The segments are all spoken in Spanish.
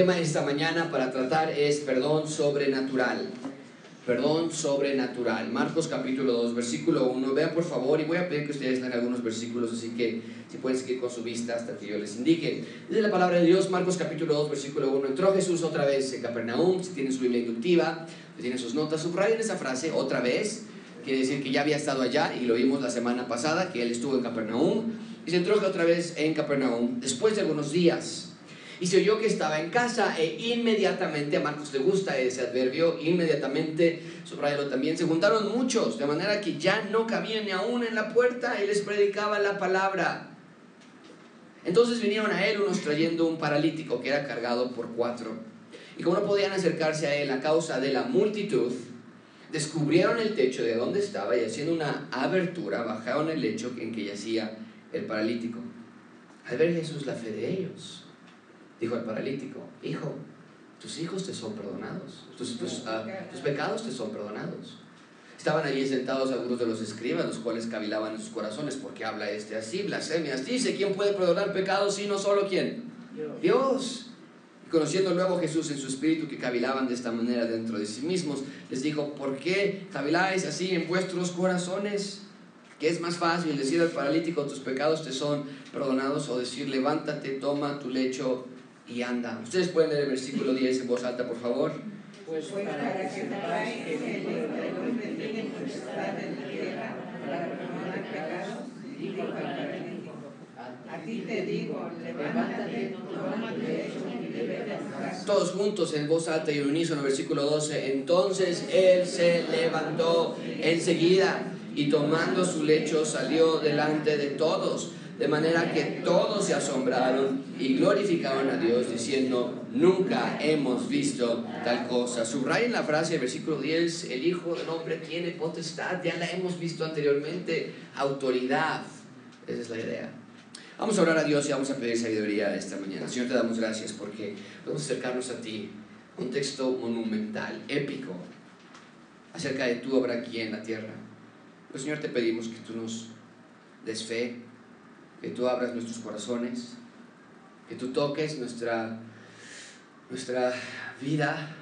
tema de esta mañana para tratar es perdón sobrenatural. Perdón sobrenatural. Marcos capítulo 2, versículo 1. Vean por favor y voy a pedir que ustedes lean algunos versículos, así que si pueden seguir con su vista hasta que yo les indique. Dice la palabra de Dios, Marcos capítulo 2, versículo 1. Entró Jesús otra vez en Capernaum, si tienen su Biblia inductiva, si tienen sus notas, subrayen esa frase otra vez. Quiere decir que ya había estado allá y lo vimos la semana pasada, que él estuvo en Capernaum. Y se entró otra vez en Capernaum después de algunos días. Y se oyó que estaba en casa e inmediatamente, a Marcos le gusta ese adverbio, inmediatamente, subrayalo también, se juntaron muchos, de manera que ya no cabían ni aún en la puerta y les predicaba la palabra. Entonces vinieron a él unos trayendo un paralítico que era cargado por cuatro. Y como no podían acercarse a él a causa de la multitud, descubrieron el techo de donde estaba y haciendo una abertura bajaron el lecho en que yacía el paralítico. Al ver Jesús la fe de ellos, dijo al paralítico, hijo, tus hijos te son perdonados, tus, ah, tus, pecados te son perdonados. Estaban allí sentados algunos de los escribas, los cuales cavilaban en sus corazones, porque habla este así, blasfemias. Dice, ¿quién puede perdonar pecados sino solo quién? Dios. Dios. Y conociendo luego Jesús en su espíritu que cavilaban de esta manera dentro de sí mismos, les dijo, ¿por qué caviláis así en vuestros corazones? ¿Qué es más fácil decir al paralítico, tus pecados te son perdonados, o decir, levántate, toma tu lecho y anda. Ustedes pueden leer el versículo 10 en voz alta, por favor. Pues para que sepáis que el Hijo del Hombre tiene potestad en la tierra para perdonar pecados, dijo el paralítico. A ti te digo, levántate, toma tu lecho. Todos juntos en voz alta y en unísono, versículo 12. Entonces él se levantó enseguida y tomando su lecho salió delante de todos de manera que todos se asombraron y glorificaron a Dios diciendo, nunca hemos visto tal cosa. Subrayen la frase del versículo 10, el Hijo del Hombre tiene potestad, ya la hemos visto anteriormente, autoridad. Esa es la idea. Vamos a orar a Dios y vamos a pedir sabiduría esta mañana. Señor, te damos gracias porque podemos acercarnos a ti. Un texto monumental, épico, acerca de tu obra aquí en la tierra. Pues Señor, te pedimos que tú nos des fe, que tú abras nuestros corazones, que tú toques nuestra, nuestra vida.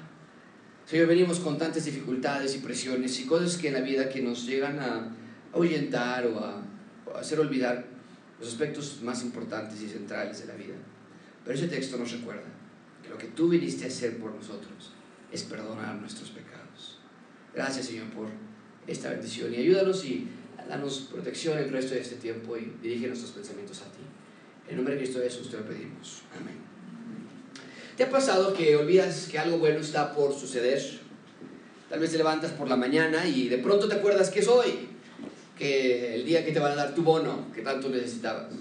Señor, venimos con tantas dificultades y presiones y cosas que en la vida que nos llegan a ahuyentar o a, hacer olvidar los aspectos más importantes y centrales de la vida. Pero ese texto nos recuerda que lo que tú viniste a hacer por nosotros es perdonar nuestros pecados. Gracias, Señor, por esta bendición y ayúdanos y danos protección el resto de este tiempo y dirige nuestros pensamientos a ti. En nombre de Cristo Jesús te lo pedimos. Amén. ¿Te ha pasado que olvidas que algo bueno está por suceder? Tal vez te levantas por la mañana y de pronto te acuerdas que es hoy, que el día que te van a dar tu bono que tanto necesitabas.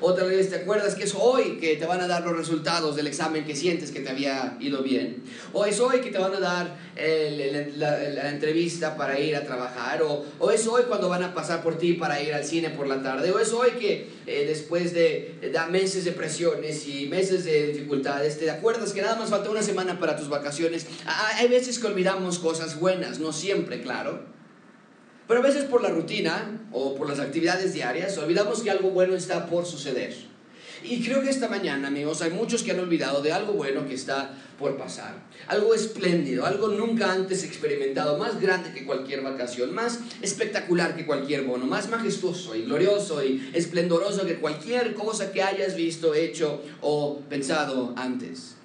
Otra vez te acuerdas que es hoy que te van a dar los resultados del examen que sientes que te había ido bien. O es hoy que te van a dar la, entrevista para ir a trabajar. O, o, es hoy cuando van a pasar por ti para ir al cine por la tarde. O es hoy que eh, después de, de, meses de presiones y meses de dificultades, te acuerdas que nada más falta una semana para tus vacaciones. Hay veces que olvidamos cosas buenas, no siempre, claro. Pero a veces por la rutina o por las actividades diarias olvidamos que algo bueno está por suceder. Y creo que esta mañana, amigos, hay muchos que han olvidado de algo bueno que está por pasar. Algo espléndido, algo nunca antes experimentado, más grande que cualquier vacación, más espectacular que cualquier bono, más majestuoso y glorioso y esplendoroso que cualquier cosa que hayas visto, hecho o pensado antes.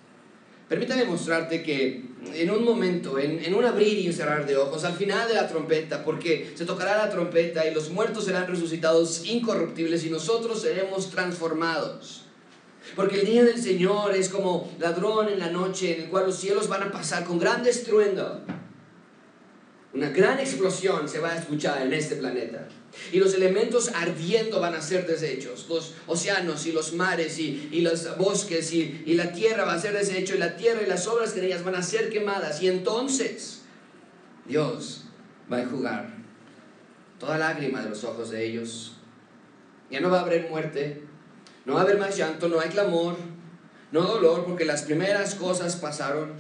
Permítame mostrarte que en un momento, en, un abrir y cerrar de ojos, al final de la trompeta, porque se tocará la trompeta y los muertos serán resucitados incorruptibles y nosotros seremos transformados. Porque el día del Señor es como ladrón en la noche en el cual los cielos van a pasar con gran estruendo una gran explosión se va a escuchar en este planeta. Y los elementos ardiendo van a ser deshechos. Los océanos y los mares y, los bosques y, y, la tierra va a ser deshecho. Y la tierra y las obras de ellas van a ser quemadas. Y entonces Dios va a enjugar toda lágrima de los ojos de ellos. Ya no va a haber muerte. No va a haber más llanto. No hay clamor. No dolor porque las primeras cosas pasaron.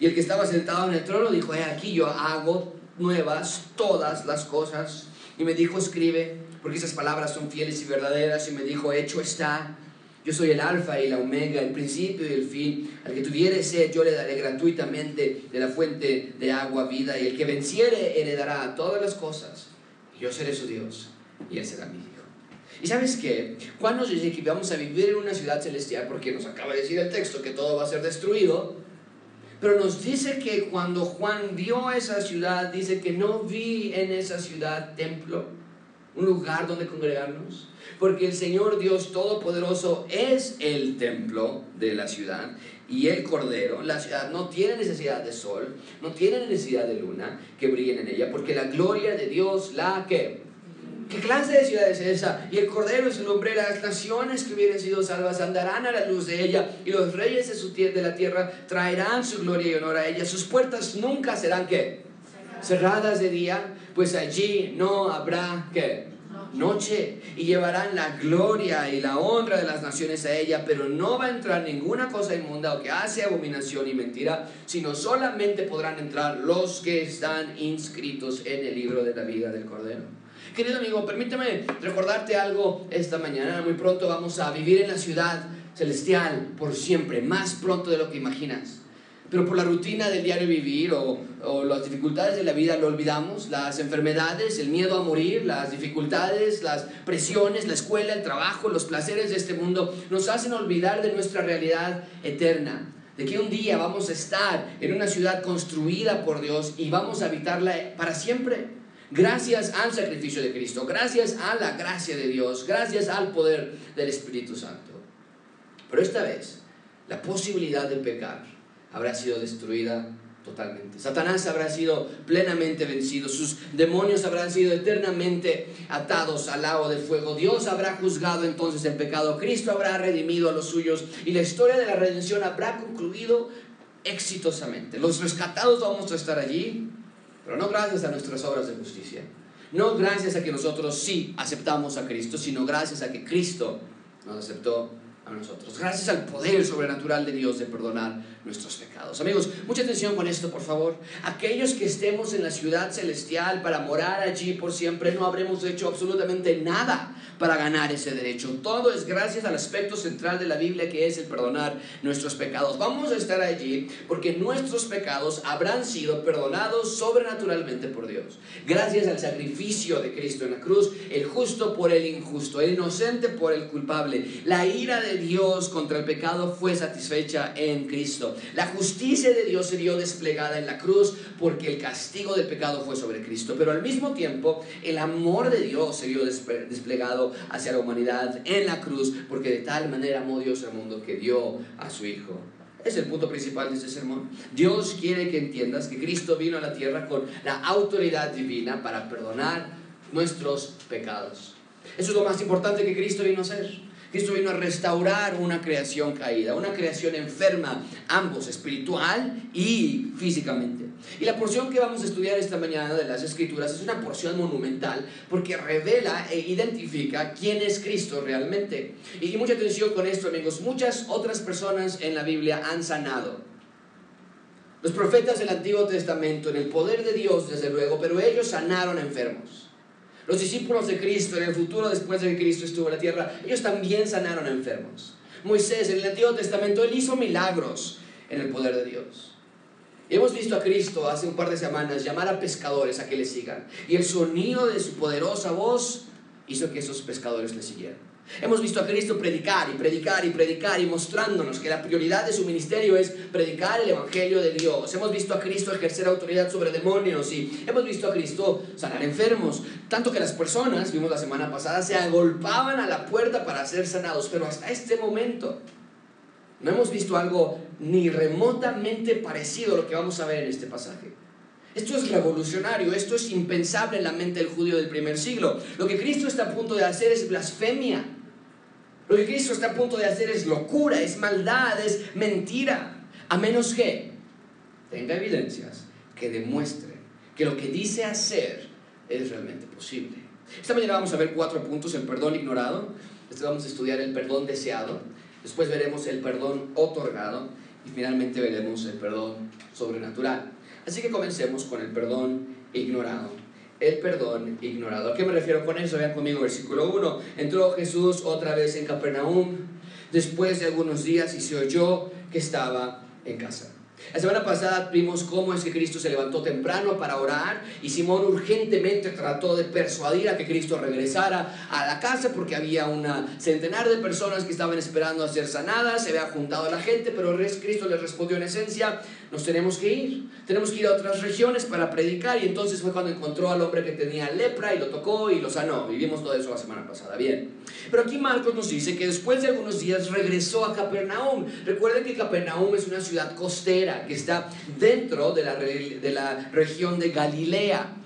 Y el que estaba sentado en el trono dijo, aquí yo hago nuevas todas las cosas. Y me dijo, escribe, porque esas palabras son fieles y verdaderas. Y me dijo, hecho está. Yo soy el alfa y la omega, el principio y el fin. Al que tuviere sed, yo le daré gratuitamente de la fuente de agua vida. Y el que venciere, heredará todas las cosas. Y yo seré su Dios y él será mi hijo. ¿Y sabes qué? Juan nos dice vamos a vivir en una ciudad celestial porque nos acaba de decir el texto que todo va a ser destruido. Pero nos dice que cuando Juan vio esa ciudad, dice que no vi en esa ciudad templo, un lugar donde congregarnos, porque el Señor Dios Todopoderoso es el templo de la ciudad y el Cordero. La ciudad no tiene necesidad de sol, no tiene necesidad de luna que brillen en ella, porque la gloria de Dios la que ¿Qué clase de ciudad es esa? Y el Cordero es el hombre, las naciones que hubieran sido salvas andarán a la luz de ella, y los reyes de, su de la tierra traerán su gloria y honor a ella. Sus puertas nunca serán ¿qué? Cerradas de día, pues allí no habrá ¿qué? Noche. Y llevarán la gloria y la honra de las naciones a ella, pero no va a entrar ninguna cosa inmunda o que hace abominación y mentira, sino solamente podrán entrar los que están inscritos en el libro de la vida del Cordero. Querido amigo, permíteme recordarte algo esta mañana. Muy pronto vamos a vivir en la ciudad celestial por siempre, más pronto de lo que imaginas. Pero por la rutina del diario vivir o, o, las dificultades de la vida lo olvidamos, las enfermedades, el miedo a morir, las dificultades, las presiones, la escuela, el trabajo, los placeres de este mundo nos hacen olvidar de nuestra realidad eterna, de que un día vamos a estar en una ciudad construida por Dios y vamos a habitarla para siempre. Gracias al sacrificio de Cristo, gracias a la gracia de Dios, gracias al poder del Espíritu Santo. Pero esta vez, la posibilidad de pecar habrá sido destruida totalmente. Satanás habrá sido plenamente vencido, sus demonios habrán sido eternamente atados al lago de fuego. Dios habrá juzgado entonces el pecado, Cristo habrá redimido a los suyos y la historia de la redención habrá concluido exitosamente. Los rescatados vamos a estar allí, no gracias a nuestras obras de justicia. No gracias a que nosotros sí aceptamos a Cristo, sino gracias a que Cristo nos aceptó a nosotros. Gracias al poder sobrenatural de Dios de perdonar nuestros pecados. Amigos, mucha atención con esto, por favor. Aquellos que estemos en la ciudad celestial para morar allí por siempre, no habremos hecho absolutamente nada para ganar ese derecho. Todo es gracias al aspecto central de la Biblia que es el perdonar nuestros pecados. Vamos a estar allí porque nuestros pecados habrán sido perdonados sobrenaturalmente por Dios. Gracias al sacrificio de Cristo en la cruz, el justo por el injusto, el inocente por el culpable. La ira de Dios contra el pecado fue satisfecha en Cristo. La justicia de Dios se dio desplegada en la cruz porque el castigo del pecado fue sobre Cristo. Pero al mismo tiempo, el amor de Dios se dio desplegado hacia la humanidad en la cruz, porque de tal manera amó Dios al mundo que dio a su Hijo. Es el punto principal de este sermón. Dios quiere que entiendas que Cristo vino a la tierra con la autoridad divina para perdonar nuestros pecados. Eso es lo más importante que Cristo vino a hacer. Cristo vino a restaurar una creación caída, una creación enferma, ambos espiritual y físicamente. Y la porción que vamos a estudiar esta mañana de las Escrituras es una porción monumental porque revela e identifica quién es Cristo realmente. Y mucha atención con esto, amigos. Muchas otras personas en la Biblia han sanado. Los profetas del Antiguo Testamento, en el poder de Dios, desde luego, pero ellos sanaron enfermos. Los discípulos de Cristo en el futuro después de que Cristo estuvo en la tierra, ellos también sanaron enfermos. Moisés en el Antiguo Testamento, él hizo milagros en el poder de Dios. Hemos visto a Cristo hace un par de semanas llamar a pescadores a que le sigan. Y el sonido de su poderosa voz hizo que esos pescadores le siguieran. Hemos visto a Cristo predicar y predicar y predicar y mostrándonos que la prioridad de su ministerio es predicar el Evangelio de Dios. Hemos visto a Cristo ejercer autoridad sobre demonios y hemos visto a Cristo sanar enfermos. Tanto que las personas, vimos la semana pasada, se agolpaban a la puerta para ser sanados. Pero hasta este momento no hemos visto algo ni remotamente parecido a lo que vamos a ver en este pasaje. Esto es revolucionario, esto es impensable en la mente del judío del primer siglo. Lo que Cristo está a punto de hacer es blasfemia. Lo que Cristo está a punto de hacer es locura, es maldad, es mentira. A menos que tenga evidencias que demuestren que lo que dice hacer es realmente posible. Esta mañana vamos a ver cuatro puntos, el perdón ignorado, después vamos a estudiar el perdón deseado, después veremos el perdón otorgado y finalmente veremos el perdón sobrenatural. Así que comencemos con el perdón ignorado el perdón ignorado. ¿A qué me refiero con eso? Vean conmigo versículo 1. Entró Jesús otra vez en Capernaum después de algunos días y se oyó que estaba en casa. La semana pasada vimos cómo es que Cristo se levantó temprano para orar y Simón urgentemente trató de persuadir a que Cristo regresara a la casa porque había una centenar de personas que estaban esperando a ser sanadas, se había juntado a la gente, pero Cristo les respondió en esencia, nos tenemos que ir, tenemos que ir a otras regiones para predicar y entonces fue cuando encontró al hombre que tenía lepra y lo tocó y lo sanó. Vivimos todo eso la semana pasada, bien. Pero aquí Marcos nos dice que después de algunos días regresó a Capernaum. Recuerden que Capernaum es una ciudad costera que está dentro de la, de la región de Galilea.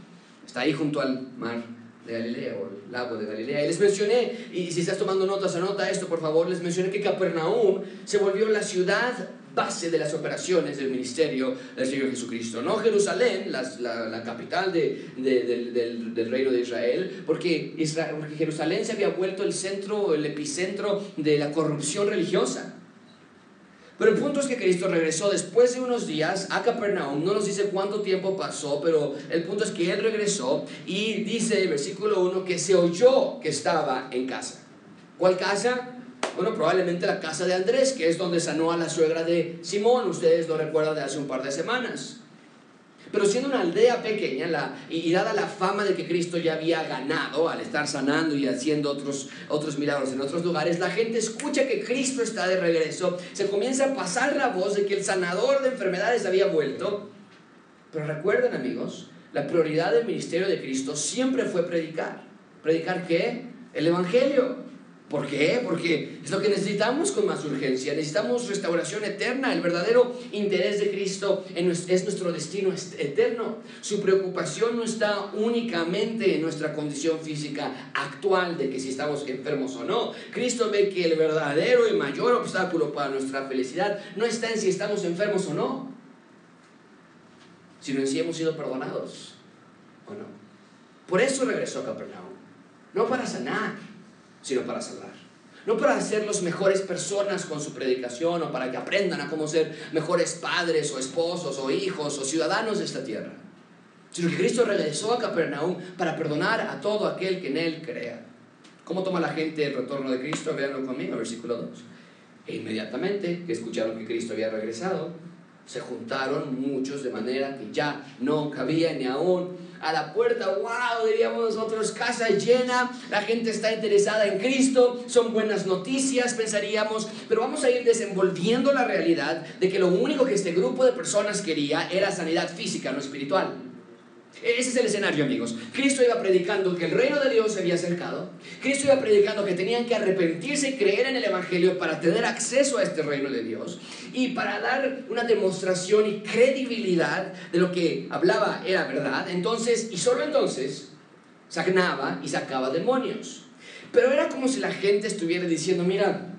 Está ahí junto al mar de Galilea o el lago de Galilea. Y les mencioné, y si estás tomando notas, anota esto por favor, les mencioné que Capernaum se volvió la ciudad base de las operaciones del ministerio del Señor Jesucristo. No Jerusalén, la, capital del, reino de Israel porque, Israel, porque Jerusalén se había vuelto el centro, el epicentro de la corrupción religiosa. Pero el punto es que Cristo regresó después de unos días a Capernaum. No nos dice cuánto tiempo pasó, pero el punto es que Él regresó y dice el versículo 1 que se oyó que estaba en casa. ¿Cuál casa? Bueno, probablemente la casa de Andrés, que es donde sanó a la suegra de Simón, ustedes lo recuerdan de hace un par de semanas. Pero siendo una aldea pequeña y, dada la fama de que Cristo ya había ganado al estar sanando y haciendo otros, otros milagros en otros lugares, la gente escucha que Cristo está de regreso, se comienza a pasar la voz de que el sanador de enfermedades había vuelto. Pero recuerden amigos, la prioridad del ministerio de Cristo siempre fue predicar. ¿Predicar qué? El Evangelio. ¿Por qué? Porque es lo que necesitamos con más urgencia. Necesitamos restauración eterna. El verdadero interés de Cristo es nuestro destino eterno. Su preocupación no está únicamente en nuestra condición física actual de que si estamos enfermos o no. Cristo ve que el verdadero y mayor obstáculo para nuestra felicidad no está en si estamos enfermos o no, sino en si hemos sido perdonados o no. Por eso regresó a Capernaum. No para sanar sino para salvar. No para ser los mejores personas con su predicación o para que aprendan a cómo ser mejores padres o esposos o hijos o ciudadanos de esta tierra, sino que Cristo regresó a Capernaum para perdonar a todo aquel que en él crea. ¿Cómo toma la gente el retorno de Cristo? Veanlo conmigo, versículo 2. E inmediatamente que escucharon que Cristo había regresado, se juntaron muchos de manera que ya no cabía ni aún a la puerta, wow, diríamos nosotros, casa llena, la gente está interesada en Cristo, son buenas noticias, pensaríamos, pero vamos a ir desenvolviendo la realidad de que lo único que este grupo de personas quería era sanidad física, no espiritual. Ese es el escenario, amigos. Cristo iba predicando que el reino de Dios se había acercado. Cristo iba predicando que tenían que arrepentirse y creer en el Evangelio para tener acceso a este reino de Dios. Y para dar una demostración y credibilidad de lo que hablaba era verdad. Entonces, y solo entonces, sanaba y sacaba demonios. Pero era como si la gente estuviera diciendo, mira,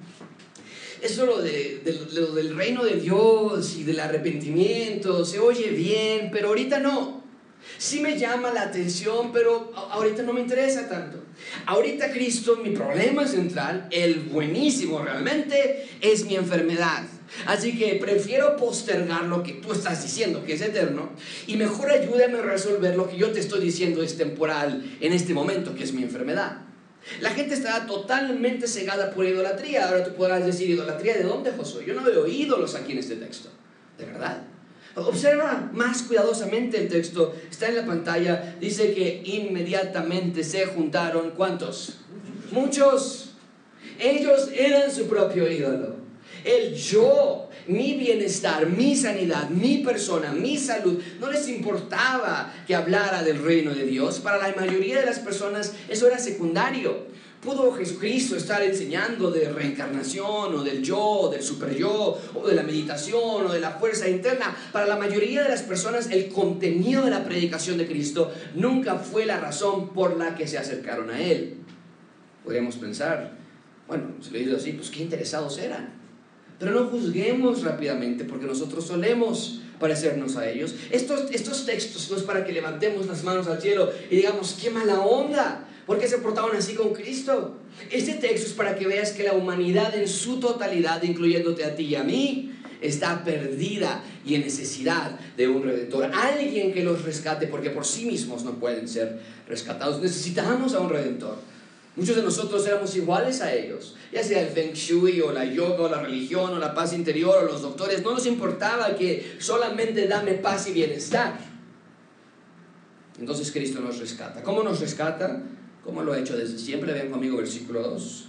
eso lo, de, lo del reino de Dios y del arrepentimiento se oye bien, pero ahorita no. Sí me llama la atención, pero ahorita no me interesa tanto. Ahorita Cristo, mi problema central, el buenísimo realmente, es mi enfermedad. Así que prefiero postergar lo que tú estás diciendo, que es eterno, y mejor ayúdame a resolver lo que yo te estoy diciendo es temporal en este momento, que es mi enfermedad. La gente está totalmente cegada por idolatría. Ahora tú podrás decir, ¿idolatría de dónde, Josué? Yo no veo ídolos aquí en este texto. ¿De verdad? Observa más cuidadosamente el texto, está en la pantalla, dice que inmediatamente se juntaron, ¿cuántos? Muchos. Ellos eran su propio ídolo. El yo, mi bienestar, mi sanidad, mi persona, mi salud, no les importaba que hablara del reino de Dios. Para la mayoría de las personas eso era secundario. ¿Pudo Jesucristo estar enseñando de reencarnación o del yo, del super yo, o de la meditación o de la fuerza interna? Para la mayoría de las personas el contenido de la predicación de Cristo nunca fue la razón por la que se acercaron a Él. Podríamos pensar, bueno, si lo digo así, pues qué interesados eran. Pero no juzguemos rápidamente porque nosotros solemos parecernos a ellos. Estos, estos textos no es para que levantemos las manos al cielo y digamos, qué mala onda. ¿Por qué se portaban así con Cristo? Este texto es para que veas que la humanidad en su totalidad, incluyéndote a ti y a mí, está perdida y en necesidad de un redentor. Alguien que los rescate porque por sí mismos no pueden ser rescatados. Necesitamos a un redentor. Muchos de nosotros éramos iguales a ellos, ya sea el feng shui o la yoga o la religión o la paz interior o los doctores, no nos importaba que solamente dame paz y bienestar. Entonces Cristo nos rescata. ¿Cómo nos rescata? ¿Cómo lo ha hecho desde siempre? Vean conmigo versículo 2.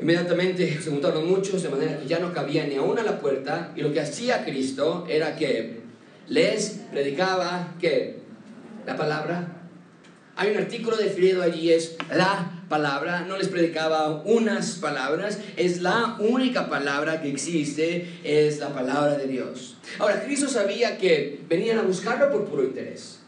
Inmediatamente se juntaron muchos, de manera que ya no cabía ni aún a la puerta, y lo que hacía Cristo era que les predicaba que la palabra. Hay un artículo definido allí, es la palabra, no les predicaba unas palabras, es la única palabra que existe, es la palabra de Dios. Ahora, Cristo sabía que venían a buscarlo por puro interés.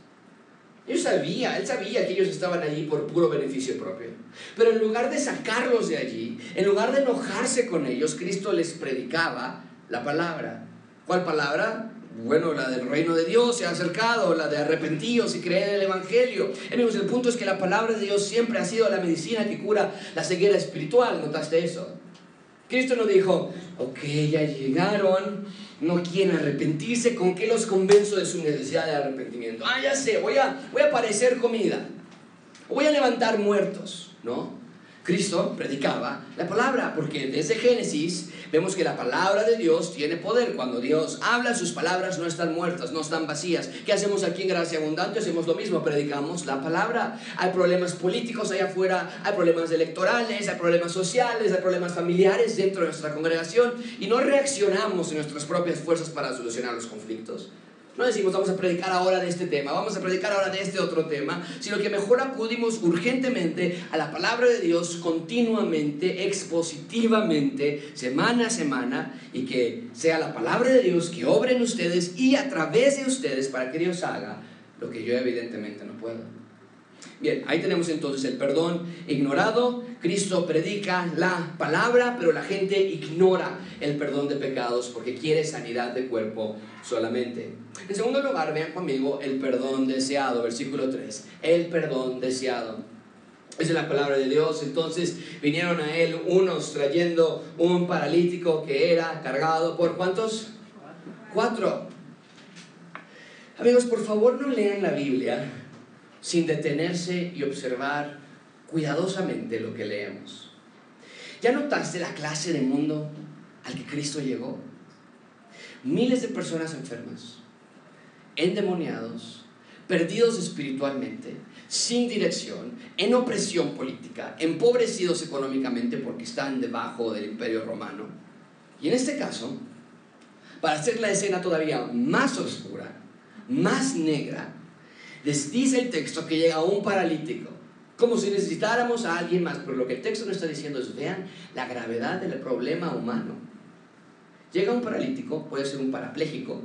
Él sabía, él sabía que ellos estaban allí por puro beneficio propio. Pero en lugar de sacarlos de allí, en lugar de enojarse con ellos, Cristo les predicaba la palabra. ¿Cuál palabra? Bueno, la del reino de Dios se ha acercado, la de arrepentidos y creer en el Evangelio. Amigos, el punto es que la palabra de Dios siempre ha sido la medicina que cura la ceguera espiritual. ¿Notaste eso? Cristo no dijo, ok, ya llegaron, no quieren arrepentirse, ¿con qué los convenzo de su necesidad de arrepentimiento? Ah, ya sé, voy a, voy a parecer comida, voy a levantar muertos, ¿no? Cristo predicaba la palabra, porque desde Génesis vemos que la palabra de Dios tiene poder. Cuando Dios habla, sus palabras no están muertas, no están vacías. ¿Qué hacemos aquí en Gracia Abundante? Hacemos lo mismo, predicamos la palabra. Hay problemas políticos allá afuera, hay problemas electorales, hay problemas sociales, hay problemas familiares dentro de nuestra congregación y no reaccionamos en nuestras propias fuerzas para solucionar los conflictos. No decimos vamos a predicar ahora de este tema, vamos a predicar ahora de este otro tema, sino que mejor acudimos urgentemente a la palabra de Dios continuamente, expositivamente, semana a semana, y que sea la palabra de Dios que obre en ustedes y a través de ustedes para que Dios haga lo que yo evidentemente no puedo. Bien, ahí tenemos entonces el perdón ignorado. Cristo predica la palabra, pero la gente ignora el perdón de pecados porque quiere sanidad de cuerpo solamente. En segundo lugar, vean conmigo el perdón deseado, versículo 3. El perdón deseado. Esa es la palabra de Dios. Entonces vinieron a él unos trayendo un paralítico que era cargado por cuántos? Cuatro. Amigos, por favor no lean la Biblia sin detenerse y observar cuidadosamente lo que leemos. ¿Ya notaste la clase de mundo al que Cristo llegó? Miles de personas enfermas, endemoniados, perdidos espiritualmente, sin dirección, en opresión política, empobrecidos económicamente porque están debajo del imperio romano. Y en este caso, para hacer la escena todavía más oscura, más negra, les dice el texto que llega un paralítico, como si necesitáramos a alguien más, pero lo que el texto no está diciendo es, vean la gravedad del problema humano. Llega un paralítico, puede ser un parapléjico,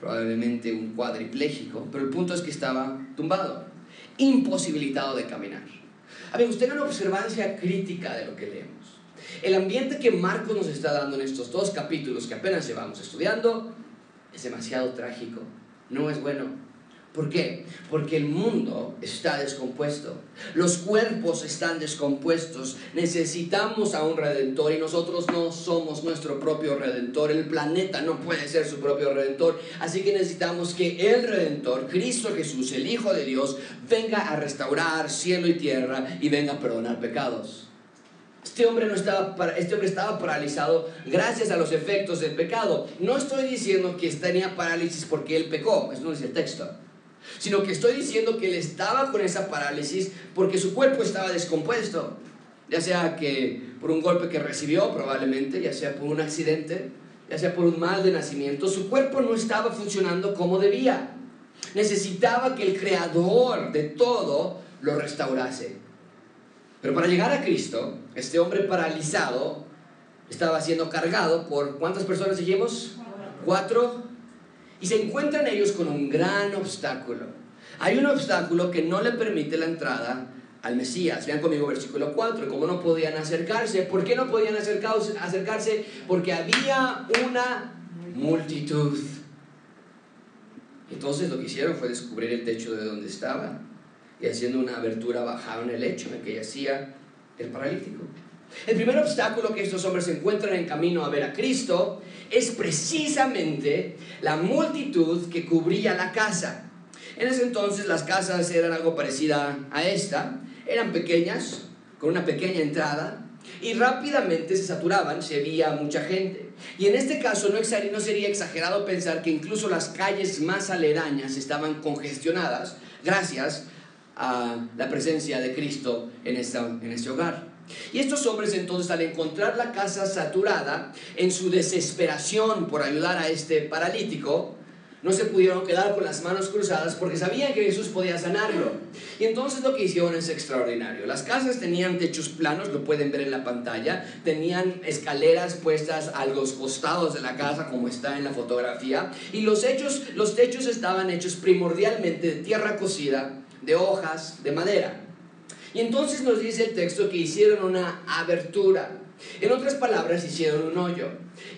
probablemente un cuadripléjico, pero el punto es que estaba tumbado, imposibilitado de caminar. Amigos, tengan observancia crítica de lo que leemos. El ambiente que Marcos nos está dando en estos dos capítulos que apenas llevamos estudiando es demasiado trágico, no es bueno. ¿Por qué? Porque el mundo está descompuesto. Los cuerpos están descompuestos. Necesitamos a un redentor y nosotros no somos nuestro propio redentor. El planeta no puede ser su propio redentor. Así que necesitamos que el redentor, Cristo Jesús, el Hijo de Dios, venga a restaurar cielo y tierra y venga a perdonar pecados. Este hombre, no estaba, este hombre estaba paralizado gracias a los efectos del pecado. No estoy diciendo que tenía parálisis porque él pecó, eso no es el texto sino que estoy diciendo que él estaba con esa parálisis porque su cuerpo estaba descompuesto, ya sea que por un golpe que recibió probablemente, ya sea por un accidente, ya sea por un mal de nacimiento, su cuerpo no estaba funcionando como debía. Necesitaba que el creador de todo lo restaurase. Pero para llegar a Cristo, este hombre paralizado estaba siendo cargado por ¿cuántas personas dijimos? Cuatro y se encuentran ellos con un gran obstáculo. Hay un obstáculo que no le permite la entrada al Mesías. Vean conmigo versículo 4, cómo no podían acercarse. ¿Por qué no podían acercarse? Porque había una multitud. Entonces lo que hicieron fue descubrir el techo de donde estaba y haciendo una abertura bajaron el lecho en el que yacía el paralítico. El primer obstáculo que estos hombres encuentran en camino a ver a Cristo es precisamente la multitud que cubría la casa. En ese entonces las casas eran algo parecida a esta, eran pequeñas, con una pequeña entrada, y rápidamente se saturaban, se veía mucha gente. Y en este caso no, sería exagerado pensar que incluso las calles más aledañas estaban congestionadas gracias a la presencia de Cristo en, esta, en este hogar. Y estos hombres entonces al encontrar la casa saturada, en su desesperación por ayudar a este paralítico, no se pudieron quedar con las manos cruzadas porque sabían que Jesús podía sanarlo. Y entonces lo que hicieron es extraordinario. Las casas tenían techos planos, lo pueden ver en la pantalla, tenían escaleras puestas a los costados de la casa como está en la fotografía y los, hechos, los techos estaban hechos primordialmente de tierra cocida, de hojas, de madera. Y entonces nos dice el texto que hicieron una abertura. En otras palabras, hicieron un hoyo.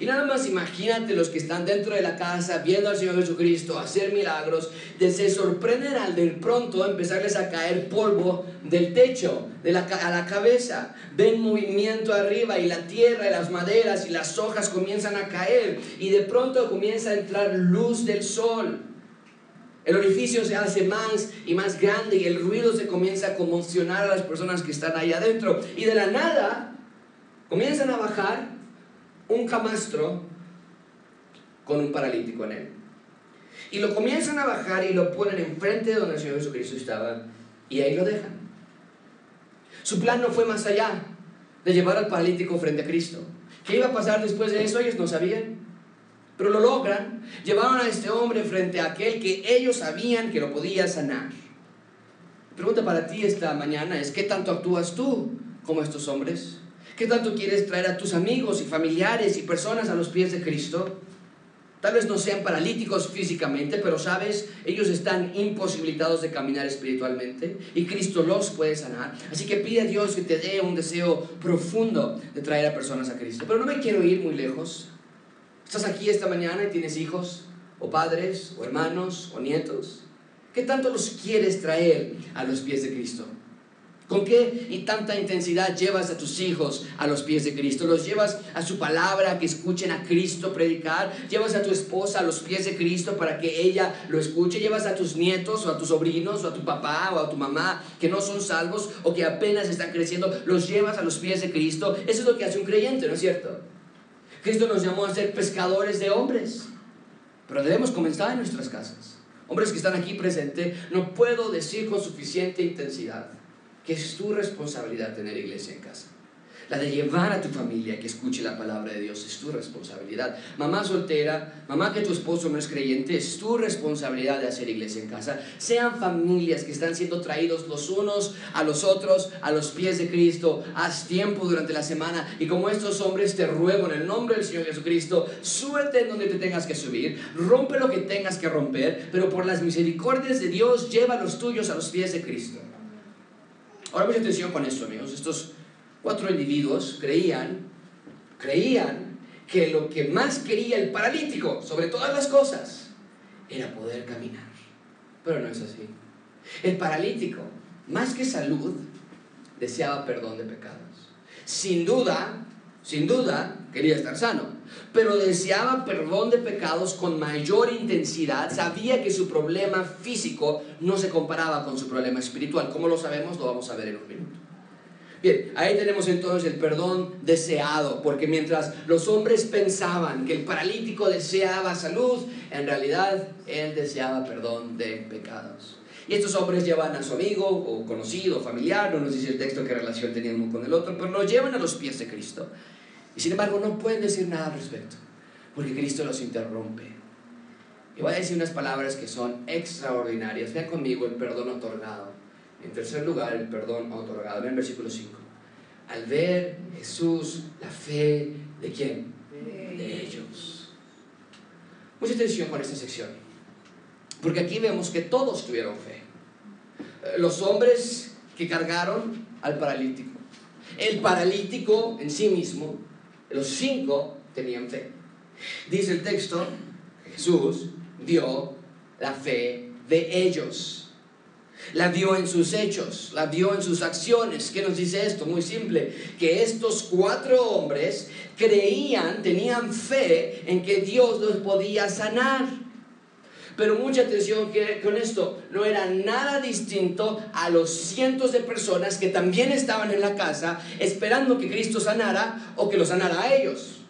Y nada más imagínate los que están dentro de la casa viendo al Señor Jesucristo hacer milagros, de se sorprenden al de pronto empezarles a caer polvo del techo de a la cabeza. Ven movimiento arriba y la tierra y las maderas y las hojas comienzan a caer y de pronto comienza a entrar luz del sol. El orificio se hace más y más grande y el ruido se comienza a conmocionar a las personas que están ahí adentro. Y de la nada comienzan a bajar un camastro con un paralítico en él. Y lo comienzan a bajar y lo ponen enfrente de donde el Señor Jesucristo estaba y ahí lo dejan. Su plan no fue más allá de llevar al paralítico frente a Cristo. ¿Qué iba a pasar después de eso? Ellos no sabían. Pero lo logran. Llevaron a este hombre frente a aquel que ellos sabían que lo podía sanar. pregunta para ti esta mañana es, ¿qué tanto actúas tú como estos hombres? ¿Qué tanto quieres traer a tus amigos y familiares y personas a los pies de Cristo? Tal vez no sean paralíticos físicamente, pero sabes, ellos están imposibilitados de caminar espiritualmente y Cristo los puede sanar. Así que pide a Dios que te dé un deseo profundo de traer a personas a Cristo. Pero no me quiero ir muy lejos. Estás aquí esta mañana y tienes hijos, o padres, o hermanos, o nietos. ¿Qué tanto los quieres traer a los pies de Cristo? ¿Con qué y tanta intensidad llevas a tus hijos a los pies de Cristo? ¿Los llevas a su palabra, que escuchen a Cristo predicar? ¿Llevas a tu esposa a los pies de Cristo para que ella lo escuche? ¿Llevas a tus nietos o a tus sobrinos o a tu papá o a tu mamá que no son salvos o que apenas están creciendo? ¿Los llevas a los pies de Cristo? Eso es lo que hace un creyente, ¿no es cierto? Cristo nos llamó a ser pescadores de hombres, pero debemos comenzar en nuestras casas. Hombres que están aquí presentes, no puedo decir con suficiente intensidad que es tu responsabilidad tener iglesia en casa. De llevar a tu familia que escuche la palabra de Dios es tu responsabilidad. Mamá soltera, mamá que tu esposo no es creyente, es tu responsabilidad de hacer iglesia en casa. Sean familias que están siendo traídos los unos a los otros a los pies de Cristo. Haz tiempo durante la semana y como estos hombres te ruego en el nombre del Señor Jesucristo, suelte en donde te tengas que subir, rompe lo que tengas que romper, pero por las misericordias de Dios lleva a los tuyos a los pies de Cristo. Ahora mucha atención con esto, amigos. Estos cuatro individuos creían, creían que lo que más quería el paralítico, sobre todas las cosas, era poder caminar. Pero no es así. El paralítico, más que salud, deseaba perdón de pecados. Sin duda, sin duda, quería estar sano, pero deseaba perdón de pecados con mayor intensidad. Sabía que su problema físico no se comparaba con su problema espiritual. ¿Cómo lo sabemos? Lo vamos a ver en un minuto. Bien, ahí tenemos entonces el perdón deseado, porque mientras los hombres pensaban que el paralítico deseaba salud, en realidad él deseaba perdón de pecados. Y estos hombres llevan a su amigo o conocido, familiar, no nos dice el texto qué relación tenían uno con el otro, pero lo llevan a los pies de Cristo. Y sin embargo no pueden decir nada al respecto, porque Cristo los interrumpe. Y voy a decir unas palabras que son extraordinarias. Vean conmigo el perdón otorgado. En tercer lugar, el perdón otorgado. Vean versículo 5. Al ver Jesús la fe de quién? De ellos. Mucha atención con esta sección. Porque aquí vemos que todos tuvieron fe. Los hombres que cargaron al paralítico. El paralítico en sí mismo los cinco tenían fe. Dice el texto, Jesús dio la fe de ellos. La vio en sus hechos, la vio en sus acciones. ¿Qué nos dice esto? Muy simple, que estos cuatro hombres creían, tenían fe en que Dios los podía sanar. Pero mucha atención que con esto, no era nada distinto a los cientos de personas que también estaban en la casa esperando que Cristo sanara o que lo sanara a ellos.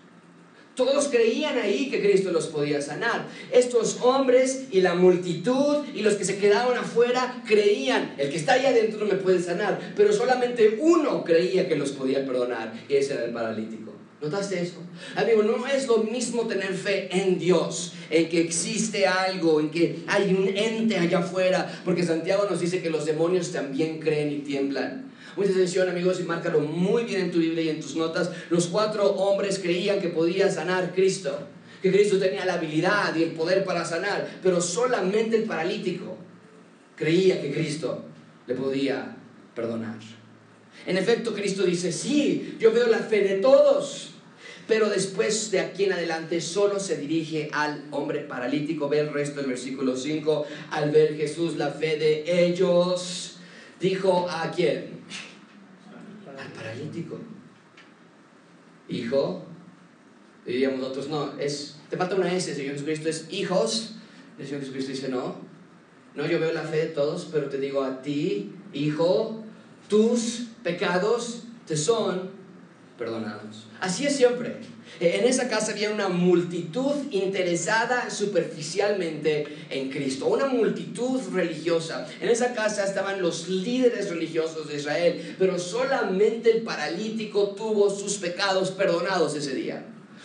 Todos creían ahí que Cristo los podía sanar. Estos hombres y la multitud y los que se quedaron afuera creían, el que está ahí adentro me puede sanar, pero solamente uno creía que los podía perdonar y ese era el paralítico. ¿Notaste eso? Amigo, no es lo mismo tener fe en Dios, en que existe algo, en que hay un ente allá afuera, porque Santiago nos dice que los demonios también creen y tiemblan. Mucha atención, amigos, y márcalo muy bien en tu Biblia y en tus notas. Los cuatro hombres creían que podía sanar Cristo, que Cristo tenía la habilidad y el poder para sanar, pero solamente el paralítico creía que Cristo le podía perdonar. En efecto, Cristo dice, sí, yo veo la fe de todos, pero después de aquí en adelante solo se dirige al hombre paralítico. Ve el resto del versículo 5. Al ver Jesús la fe de ellos, dijo a quién? Al paralítico. Hijo, diríamos nosotros, no, es, te falta una S, Señor Jesucristo, es hijos. El Señor Jesucristo dice, no, no, yo veo la fe de todos, pero te digo a ti, hijo, tus pecados te son perdonados. Así es siempre. En esa casa había una multitud interesada superficialmente en Cristo, una multitud religiosa. En esa casa estaban los líderes religiosos de Israel, pero solamente el paralítico tuvo sus pecados perdonados ese día.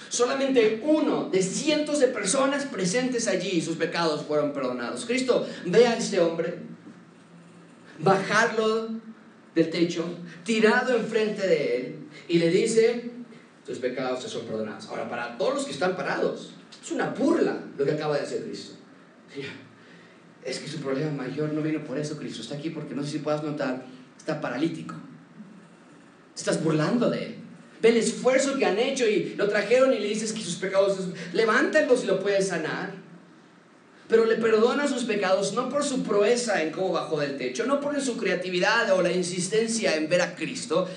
Solamente uno de cientos de personas presentes allí, sus pecados fueron perdonados. Cristo ve a este hombre, bajarlo del techo, tirado enfrente de él, y le dice, tus pecados te son perdonados. Ahora, para todos los que están parados, es una burla lo que acaba de hacer Cristo. Es que su problema mayor no vino por eso, Cristo. Está aquí porque no sé si puedas notar, está paralítico. Estás burlando de él. Ve el esfuerzo que han hecho y lo trajeron y le dices que sus pecados, levántalos y lo puedes sanar. Pero le perdona sus pecados no por su proeza en cómo bajó del techo, no por su creatividad o la insistencia en ver a Cristo,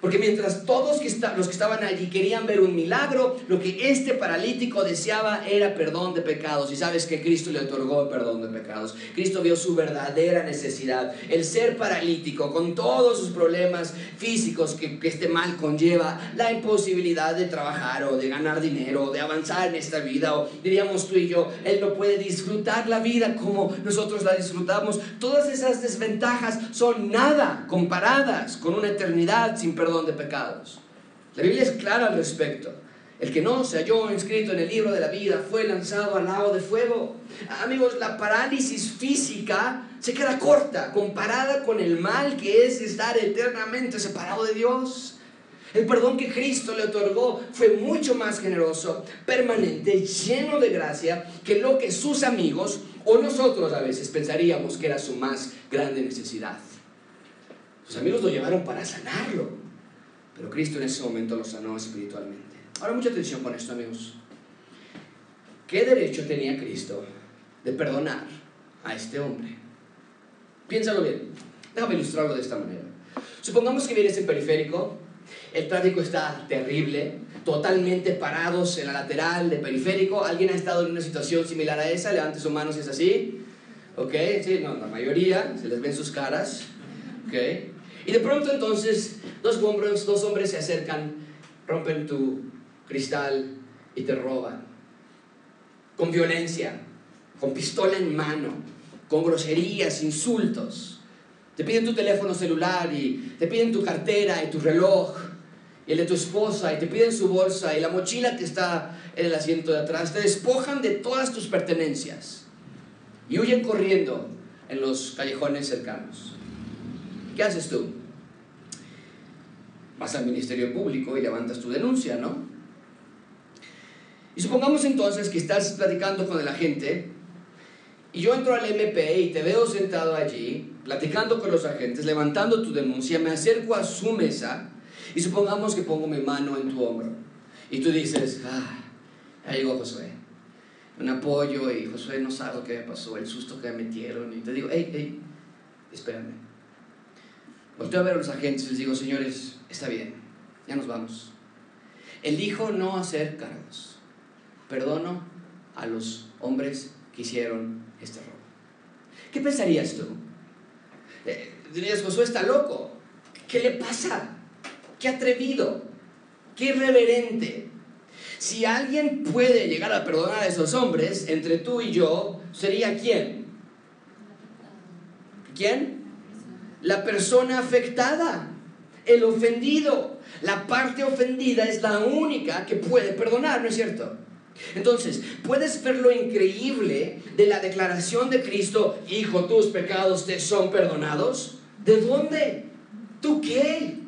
porque mientras todos los que estaban allí querían ver un milagro, lo que este paralítico deseaba era perdón de pecados. Y sabes que Cristo le otorgó perdón de pecados. Cristo vio su verdadera necesidad. El ser paralítico, con todos sus problemas físicos que, que este mal conlleva, la imposibilidad de trabajar o de ganar dinero o de avanzar en esta vida, o diríamos tú y yo, Él no puede disfrutar la vida como nosotros la disfrutamos. Todas esas desventajas son nada comparadas con una eternidad sin perdón perdón de pecados. La Biblia es clara al respecto. El que no se halló inscrito en el libro de la vida fue lanzado al lago de fuego. Amigos, la parálisis física se queda corta comparada con el mal que es estar eternamente separado de Dios. El perdón que Cristo le otorgó fue mucho más generoso, permanente, lleno de gracia que lo que sus amigos o nosotros a veces pensaríamos que era su más grande necesidad. Sus amigos lo llevaron para sanarlo. Pero Cristo en ese momento lo sanó espiritualmente. Ahora mucha atención con esto, amigos. ¿Qué derecho tenía Cristo de perdonar a este hombre? Piénsalo bien. Déjame ilustrarlo de esta manera. Supongamos que vienes en periférico, el tráfico está terrible, totalmente parados en la lateral de periférico. ¿Alguien ha estado en una situación similar a esa? Levante su mano si es así. ¿Ok? Sí, no, la mayoría, se les ven sus caras. ¿Ok? Y de pronto entonces dos hombres, dos hombres se acercan, rompen tu cristal y te roban. Con violencia, con pistola en mano, con groserías, insultos. Te piden tu teléfono celular y te piden tu cartera y tu reloj y el de tu esposa y te piden su bolsa y la mochila que está en el asiento de atrás. Te despojan de todas tus pertenencias y huyen corriendo en los callejones cercanos. ¿Qué haces tú? Vas al Ministerio Público y levantas tu denuncia, ¿no? Y supongamos entonces que estás platicando con el agente y yo entro al MP y te veo sentado allí, platicando con los agentes, levantando tu denuncia, me acerco a su mesa y supongamos que pongo mi mano en tu hombro y tú dices, ah, ahí llegó Josué, un apoyo y Josué no sabe lo que me pasó, el susto que me metieron y te digo, hey, hey, espérame. Volteo a ver a los agentes y les digo, señores, está bien, ya nos vamos. Elijo no hacer cargos. Perdono a los hombres que hicieron este robo. ¿Qué pensarías tú? Eh, dirías, Josué está loco. ¿Qué le pasa? ¿Qué atrevido? ¿Qué irreverente? Si alguien puede llegar a perdonar a esos hombres, entre tú y yo, ¿sería quién? ¿Quién? La persona afectada, el ofendido. La parte ofendida es la única que puede perdonar, ¿no es cierto? Entonces, puedes ver lo increíble de la declaración de Cristo, hijo, tus pecados te son perdonados. ¿De dónde? ¿Tú qué?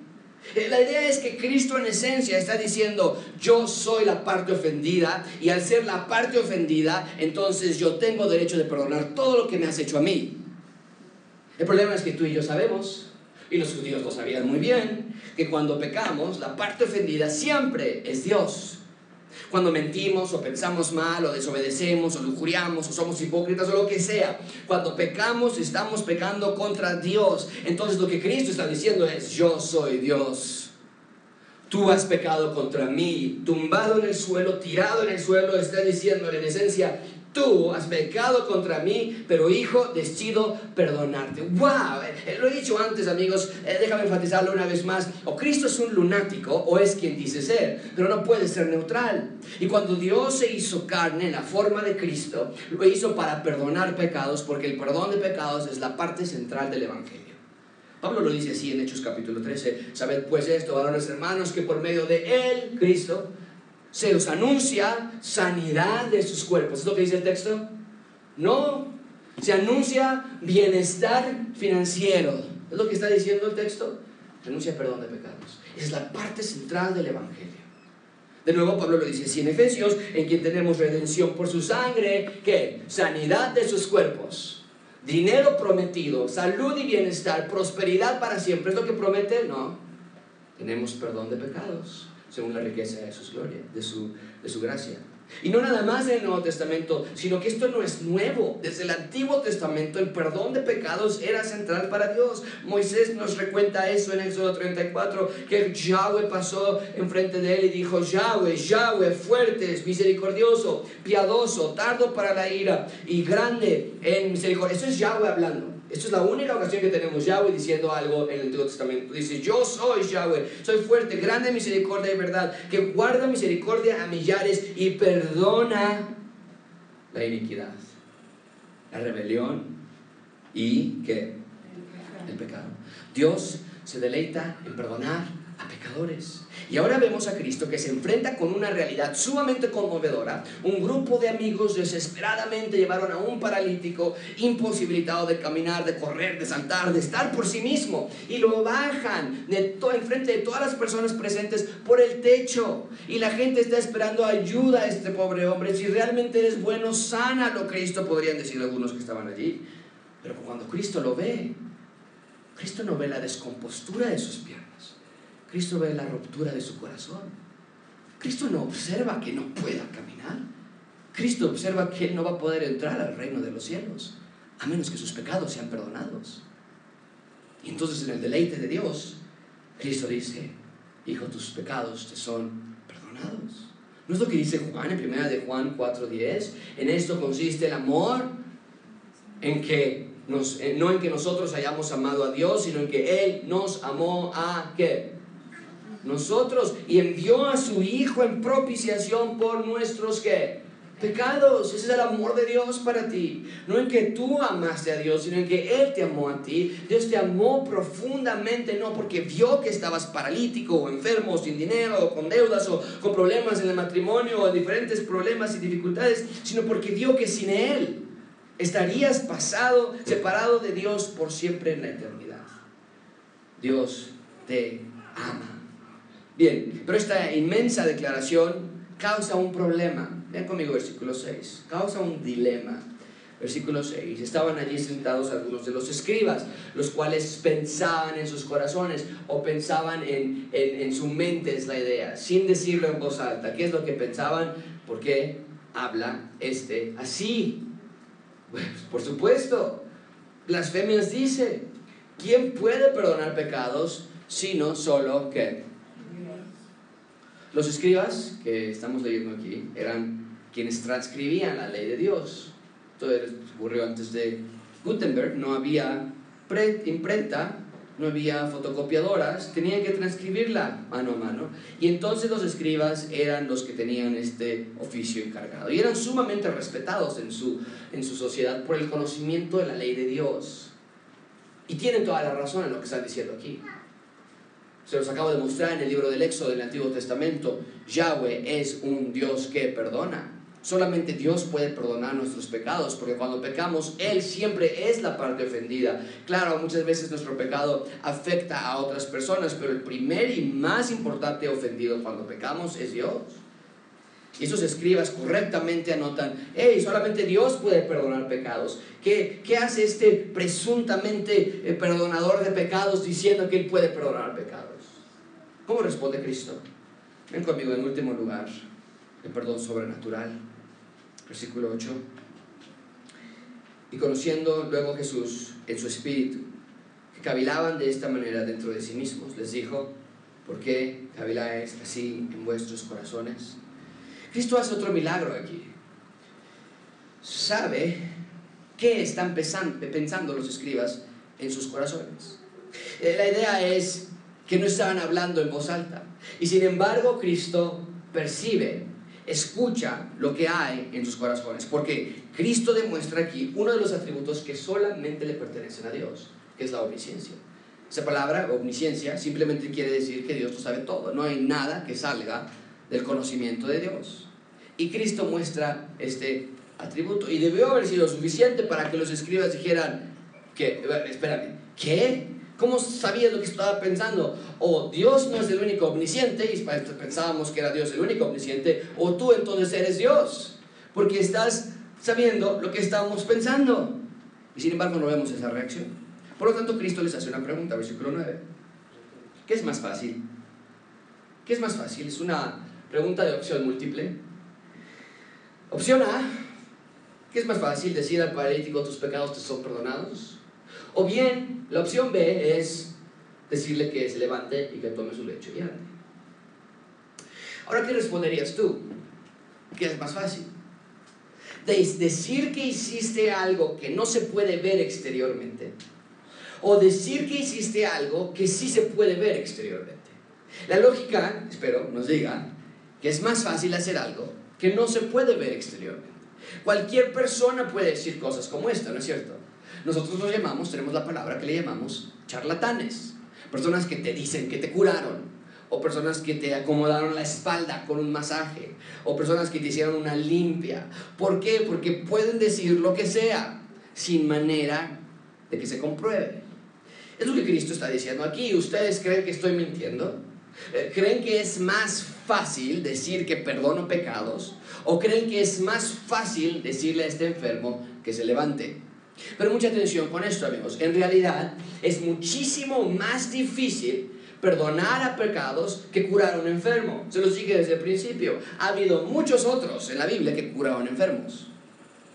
Eh, la idea es que Cristo en esencia está diciendo, yo soy la parte ofendida y al ser la parte ofendida, entonces yo tengo derecho de perdonar todo lo que me has hecho a mí. El problema es que tú y yo sabemos, y los judíos lo sabían muy bien, que cuando pecamos, la parte ofendida siempre es Dios. Cuando mentimos o pensamos mal o desobedecemos o lujuriamos o somos hipócritas o lo que sea, cuando pecamos estamos pecando contra Dios. Entonces lo que Cristo está diciendo es, yo soy Dios. Tú has pecado contra mí, tumbado en el suelo, tirado en el suelo, está diciendo en esencia, Tú has pecado contra mí, pero hijo, decido perdonarte. ¡Wow! Eh, lo he dicho antes, amigos, eh, déjame enfatizarlo una vez más. O Cristo es un lunático o es quien dice ser, pero no puede ser neutral. Y cuando Dios se hizo carne en la forma de Cristo, lo hizo para perdonar pecados, porque el perdón de pecados es la parte central del Evangelio. Pablo lo dice así en Hechos capítulo 13. Sabed pues esto, varones hermanos, que por medio de Él, Cristo, se os anuncia sanidad de sus cuerpos. ¿Es lo que dice el texto? No, se anuncia bienestar financiero. ¿Es lo que está diciendo el texto? Se anuncia perdón de pecados. Es la parte central del Evangelio. De nuevo Pablo lo dice así en Efesios, en quien tenemos redención por su sangre, ¿qué? Sanidad de sus cuerpos, dinero prometido, salud y bienestar, prosperidad para siempre. ¿Es lo que promete? No. Tenemos perdón de pecados según la riqueza de su gloria, de su, de su gracia. Y no nada más en el Nuevo Testamento, sino que esto no es nuevo. Desde el Antiguo Testamento el perdón de pecados era central para Dios. Moisés nos recuenta eso en Éxodo 34, que Yahweh pasó enfrente de él y dijo, Yahweh, Yahweh, fuerte, misericordioso, piadoso, tardo para la ira y grande en misericordia. Eso es Yahweh hablando. Esta es la única ocasión que tenemos Yahweh diciendo algo en el Antiguo Testamento. Dice, yo soy Yahweh, soy fuerte, grande misericordia y verdad, que guarda misericordia a millares y perdona la iniquidad, la rebelión y ¿qué? El pecado. Dios se deleita en perdonar Y ahora vemos a Cristo que se enfrenta con una realidad sumamente conmovedora. Un grupo de amigos desesperadamente llevaron a un paralítico imposibilitado de caminar, de correr, de saltar, de estar por sí mismo. Y lo bajan de enfrente de todas las personas presentes por el techo. Y la gente está esperando ayuda a este pobre hombre. Si realmente eres bueno, sánalo, Cristo, podrían decir algunos que estaban allí. Pero cuando Cristo lo ve, Cristo no ve la descompostura de sus piernas. Cristo ve la ruptura de su corazón. Cristo no observa que no pueda caminar. Cristo observa que él no va a poder entrar al reino de los cielos, a menos que sus pecados sean perdonados. Y entonces en el deleite de Dios, Cristo dice, hijo, tus pecados te son perdonados. ¿No es lo que dice Juan en primera de Juan 4:10? En esto consiste el amor, en que nos, no en que nosotros hayamos amado a Dios, sino en que Él nos amó a qué? Nosotros y envió a su Hijo en propiciación por nuestros ¿qué? pecados. Ese es el amor de Dios para ti. No en que tú amaste a Dios, sino en que Él te amó a ti. Dios te amó profundamente, no porque vio que estabas paralítico o enfermo, o sin dinero, o con deudas, o con problemas en el matrimonio, o diferentes problemas y dificultades, sino porque vio que sin Él estarías pasado, separado de Dios por siempre en la eternidad. Dios te ama. Bien, pero esta inmensa declaración causa un problema. Vean conmigo versículo 6. Causa un dilema. Versículo 6. Estaban allí sentados algunos de los escribas, los cuales pensaban en sus corazones o pensaban en, en, su mente, es la idea, sin decirlo en voz alta. ¿Qué es lo que pensaban? ¿Por qué habla este así? Por supuesto, blasfemias dice, ¿quién puede perdonar pecados sino solo que los escribas que estamos leyendo aquí eran quienes transcribían la ley de Dios. Esto ocurrió antes de Gutenberg, no había imprenta, no había fotocopiadoras, tenían que transcribirla mano a mano. Y entonces los escribas eran los que tenían este oficio encargado. Y eran sumamente respetados en su, en su sociedad por el conocimiento de la ley de Dios. Y tienen toda la razón en lo que están diciendo aquí. Se los acabo de mostrar en el libro del Éxodo del Antiguo Testamento. Yahweh es un Dios que perdona. Solamente Dios puede perdonar nuestros pecados, porque cuando pecamos, Él siempre es la parte ofendida. Claro, muchas veces nuestro pecado afecta a otras personas, pero el primer y más importante ofendido cuando pecamos es Dios. Y esos escribas correctamente anotan, hey, solamente Dios puede perdonar pecados. ¿Qué, qué hace este presuntamente eh, perdonador de pecados diciendo que Él puede perdonar pecados? ¿Cómo responde Cristo? Ven conmigo en último lugar, el perdón sobrenatural versículo 8. Y conociendo luego Jesús en su espíritu, que cavilaban de esta manera dentro de sí mismos, les dijo, ¿por qué caviláis así en vuestros corazones? Cristo hace otro milagro aquí. Sabe qué están pensando los escribas en sus corazones. Eh, la idea es que no estaban hablando en voz alta. Y sin embargo, Cristo percibe escucha lo que hay en sus corazones, porque Cristo demuestra aquí uno de los atributos que solamente le pertenecen a Dios, que es la omnisciencia. Esa palabra, omnisciencia, simplemente quiere decir que Dios lo sabe todo, no hay nada que salga del conocimiento de Dios. Y Cristo muestra este atributo, y debió haber sido suficiente para que los escribas dijeran que, espérame, ¿qué? ¿Cómo sabías lo que estaba pensando? O Dios no es el único omnisciente, y pensábamos que era Dios el único omnisciente, o tú entonces eres Dios, porque estás sabiendo lo que estábamos pensando. Y sin embargo no vemos esa reacción. Por lo tanto, Cristo les hace una pregunta, versículo 9. ¿Qué es más fácil? ¿Qué es más fácil? Es una pregunta de opción múltiple. Opción A, ¿qué es más fácil? Decir al paralítico tus pecados te son perdonados. O bien, la opción B es decirle que se levante y que tome su lecho y ande. Ahora, ¿qué responderías tú? ¿Qué es más fácil? decir que hiciste algo que no se puede ver exteriormente o decir que hiciste algo que sí se puede ver exteriormente. La lógica, espero, nos diga que es más fácil hacer algo que no se puede ver exteriormente. Cualquier persona puede decir cosas como esta, ¿no es cierto? Nosotros los llamamos, tenemos la palabra que le llamamos charlatanes. Personas que te dicen que te curaron. O personas que te acomodaron la espalda con un masaje. O personas que te hicieron una limpia. ¿Por qué? Porque pueden decir lo que sea sin manera de que se compruebe. Es lo que Cristo está diciendo aquí. ¿Ustedes creen que estoy mintiendo? Eh, ¿Creen que es más fácil decir que perdono pecados? ¿O creen que es más fácil decirle a este enfermo que se levante? Pero mucha atención con esto, amigos. En realidad es muchísimo más difícil perdonar a pecados que curar a un enfermo. Se los dije desde el principio. Ha habido muchos otros en la Biblia que curaron enfermos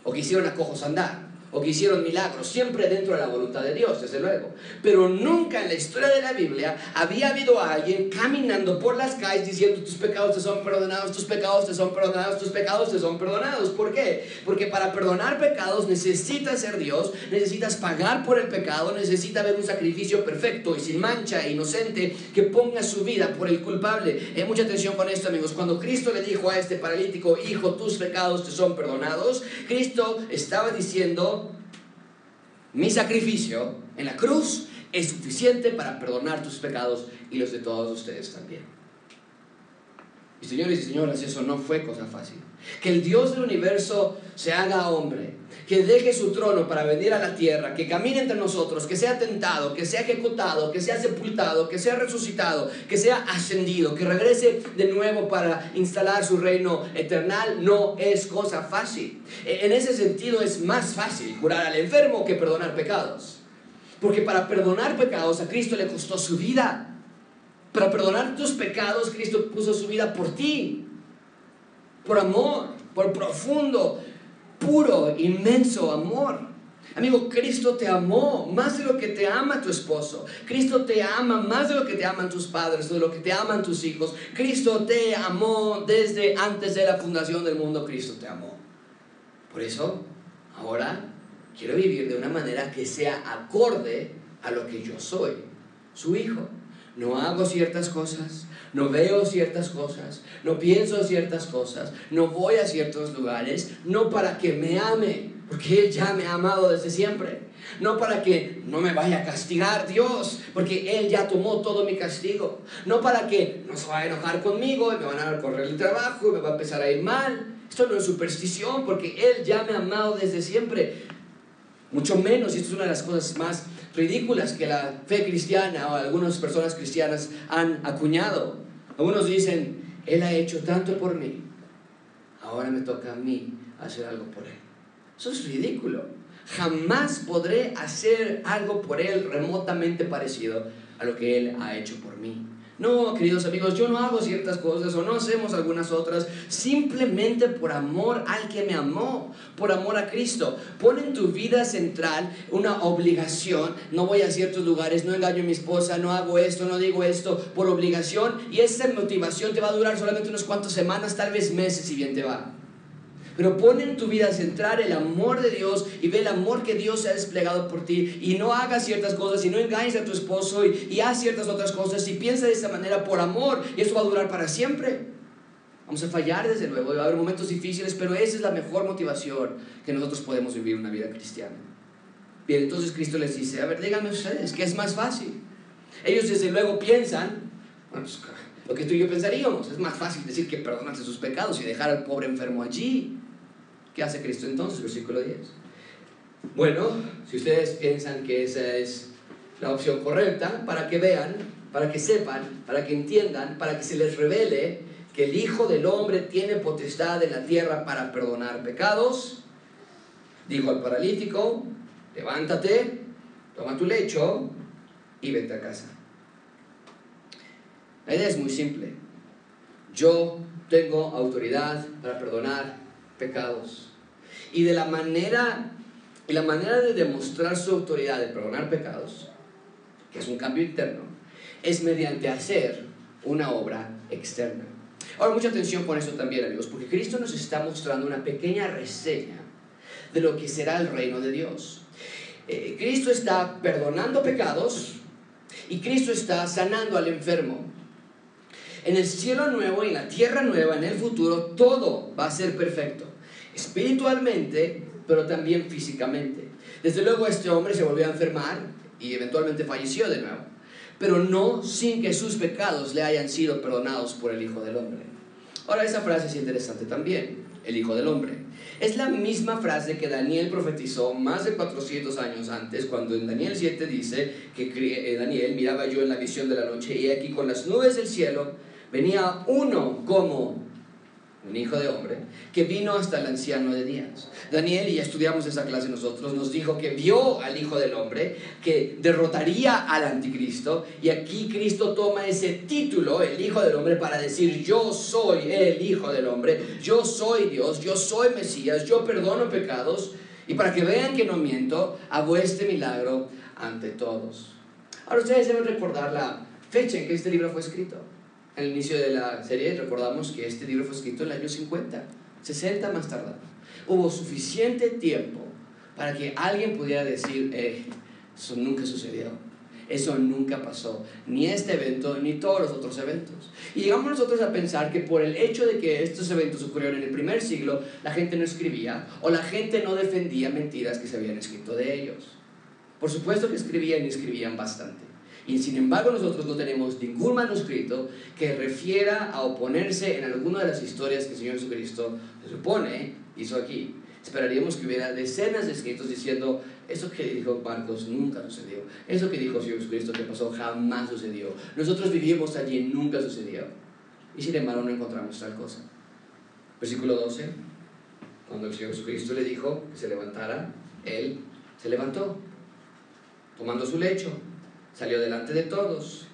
o que hicieron a cojos andar o que hicieron milagros, siempre dentro de la voluntad de Dios, desde luego. Pero nunca en la historia de la Biblia había habido alguien caminando por las calles diciendo tus pecados te son perdonados, tus pecados te son perdonados, tus pecados te son perdonados. ¿Por qué? Porque para perdonar pecados necesitas ser Dios, necesitas pagar por el pecado, necesita haber un sacrificio perfecto y sin mancha, e inocente, que ponga su vida por el culpable. Hay mucha atención con esto, amigos. Cuando Cristo le dijo a este paralítico, hijo, tus pecados te son perdonados, Cristo estaba diciendo, mi sacrificio en la cruz es suficiente para perdonar tus pecados y los de todos ustedes también. Señores y señoras, eso no fue cosa fácil. Que el Dios del universo se haga hombre, que deje su trono para venir a la tierra, que camine entre nosotros, que sea tentado, que sea ejecutado, que sea sepultado, que sea resucitado, que sea ascendido, que regrese de nuevo para instalar su reino eternal, no es cosa fácil. E, en ese sentido es más fácil curar al enfermo que perdonar pecados. Porque para perdonar pecados a Cristo le costó su vida. Para perdonar tus pecados Cristo puso su vida por ti. Por amor, por profundo puro, inmenso amor. Amigo, Cristo te amó más de lo que te ama tu esposo. Cristo te ama más de lo que te aman tus padres, de lo que te aman tus hijos. Cristo te amó desde antes de la fundación del mundo. Cristo te amó. Por eso, Ahora quiero vivir de una manera que sea acorde a lo que yo soy, su hijo. No hago ciertas cosas, no veo ciertas cosas, no pienso ciertas cosas, no voy a ciertos lugares, no para que me ame, porque Él ya me ha amado desde siempre. No para que no me vaya a castigar Dios, porque Él ya tomó todo mi castigo. No para que no se vaya a enojar conmigo y me van a correr el trabajo y me va a empezar a ir mal. Esto no es superstición, porque Él ya me ha amado desde siempre. Mucho menos, y esto es una de las cosas más ridículas que la fe cristiana o algunas personas cristianas han acuñado. Algunos dicen, Él ha hecho tanto por mí, ahora me toca a mí hacer algo por Él. Eso es ridículo. Jamás podré hacer algo por Él remotamente parecido a lo que Él ha hecho por mí. No, queridos amigos, yo no hago ciertas cosas o no hacemos algunas otras simplemente por amor al que me amó, por amor a Cristo. Pon en tu vida central una obligación. No voy a ciertos lugares, no engaño a mi esposa, no hago esto, no digo esto por obligación. Y esa motivación te va a durar solamente unas cuantas semanas, tal vez meses, si bien te va. Pero pon en tu vida central el amor de Dios y ve el amor que Dios ha desplegado por ti. Y no hagas ciertas cosas y no engañes a tu esposo y, y haz ciertas otras cosas. Y piensa de esta manera por amor y eso va a durar para siempre. Vamos a fallar desde luego, va a haber momentos difíciles, pero esa es la mejor motivación que nosotros podemos vivir una vida cristiana. Bien, entonces Cristo les dice, a ver, díganme ustedes, ¿qué es más fácil? Ellos desde luego piensan, bueno, pues, lo que tú y yo pensaríamos, es más fácil decir que perdonarse sus pecados y dejar al pobre enfermo allí. ¿Qué hace Cristo entonces? Versículo 10. Bueno, si ustedes piensan que esa es la opción correcta, para que vean, para que sepan, para que entiendan, para que se les revele que el Hijo del Hombre tiene potestad en la tierra para perdonar pecados, dijo al paralítico, levántate, toma tu lecho y vete a casa. La idea es muy simple. Yo tengo autoridad para perdonar pecados. Y de la manera, y la manera de demostrar su autoridad de perdonar pecados, que es un cambio interno, es mediante hacer una obra externa. Ahora, mucha atención con eso también, amigos, porque Cristo nos está mostrando una pequeña reseña de lo que será el reino de Dios. Eh, Cristo está perdonando pecados y Cristo está sanando al enfermo. En el cielo nuevo y en la tierra nueva, en el futuro, todo va a ser perfecto. Espiritualmente, pero también físicamente. Desde luego este hombre se volvió a enfermar y eventualmente falleció de nuevo. Pero no sin que sus pecados le hayan sido perdonados por el Hijo del Hombre. Ahora esa frase es interesante también, el Hijo del Hombre. Es la misma frase que Daniel profetizó más de 400 años antes, cuando en Daniel 7 dice que eh, Daniel miraba yo en la visión de la noche y aquí con las nubes del cielo venía uno como un hijo de hombre, que vino hasta el anciano de días. Daniel, y estudiamos esa clase nosotros, nos dijo que vio al hijo del hombre, que derrotaría al anticristo, y aquí Cristo toma ese título, el hijo del hombre, para decir, yo soy el hijo del hombre, yo soy Dios, yo soy Mesías, yo perdono pecados, y para que vean que no miento, hago este milagro ante todos. Ahora ustedes deben recordar la fecha en que este libro fue escrito al inicio de la serie recordamos que este libro fue escrito en el año 50, 60 más tardado. Hubo suficiente tiempo para que alguien pudiera decir, eh, eso nunca sucedió, eso nunca pasó, ni este evento, ni todos los otros eventos. Y llegamos nosotros a pensar que por el hecho de que estos eventos ocurrieron en el primer siglo, la gente no escribía o la gente no defendía mentiras que se habían escrito de ellos. Por supuesto que escribían y escribían bastante. Y sin embargo nosotros no tenemos ningún manuscrito que refiera a oponerse en alguna de las historias que el Señor Jesucristo se supone hizo aquí. Esperaríamos que hubiera decenas de escritos diciendo, eso que dijo Marcos nunca sucedió, eso que dijo el Señor Jesucristo que pasó jamás sucedió, nosotros vivimos allí nunca sucedió. Y sin embargo no encontramos tal cosa. Versículo 12, cuando el Señor Jesucristo le dijo que se levantara, Él se levantó, tomando su lecho salió delante de todos,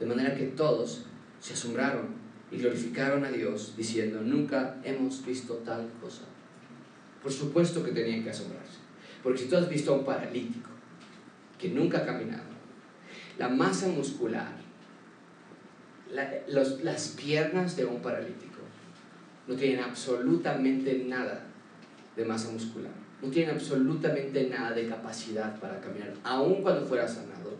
de manera que todos se asombraron y glorificaron a Dios diciendo, nunca hemos visto tal cosa. Por supuesto que tenían que asombrarse, porque si tú has visto a un paralítico que nunca ha caminado, la masa muscular, las piernas de un paralítico no tienen absolutamente nada de masa muscular no tiene absolutamente nada de capacidad para caminar, aun cuando fuera sanado.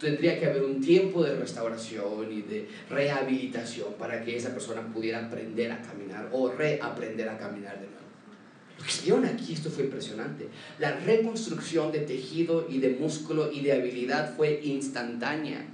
Tendría que haber un tiempo de restauración y de rehabilitación para que esa persona pudiera aprender a caminar o reaprender a caminar de nuevo. Lo que vieron aquí, esto fue impresionante. La reconstrucción de tejido y de músculo y de habilidad fue instantánea.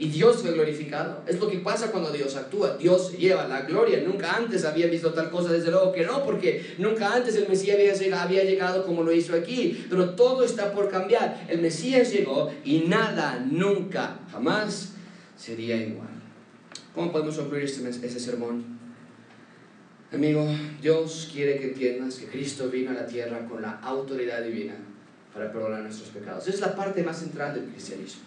Y Dios fue glorificado. Es lo que pasa cuando Dios actúa. Dios lleva la gloria. Nunca antes había visto tal cosa, desde luego que no, porque nunca antes el Mesías había, llegado como lo hizo aquí. Pero todo está por cambiar. El Mesías llegó y nada, nunca, jamás sería igual. ¿Cómo podemos concluir este, este sermón? Amigo, Dios quiere que entiendas que Cristo vino a la tierra con la autoridad divina para perdonar nuestros pecados. Esa es la parte más central del cristianismo.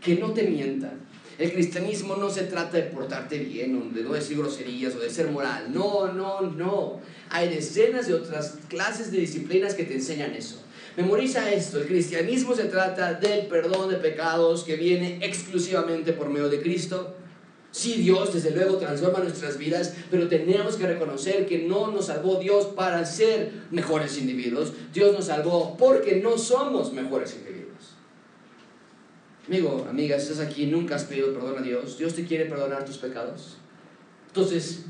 Que no te mientan el cristianismo no se trata de portarte bien, o de no decir groserías o de ser moral. No, no, no. Hay decenas de otras clases de disciplinas que te enseñan eso. Memoriza esto, el cristianismo se trata del perdón de pecados que viene exclusivamente por medio de Cristo. Sí, Dios desde luego transforma nuestras vidas, pero tenemos que reconocer que no nos salvó Dios para ser mejores individuos. Dios nos salvó porque no somos mejores individuos. Amigo, amiga, si estás aquí nunca has pedido perdón a Dios, Dios te quiere perdonar tus pecados. Entonces,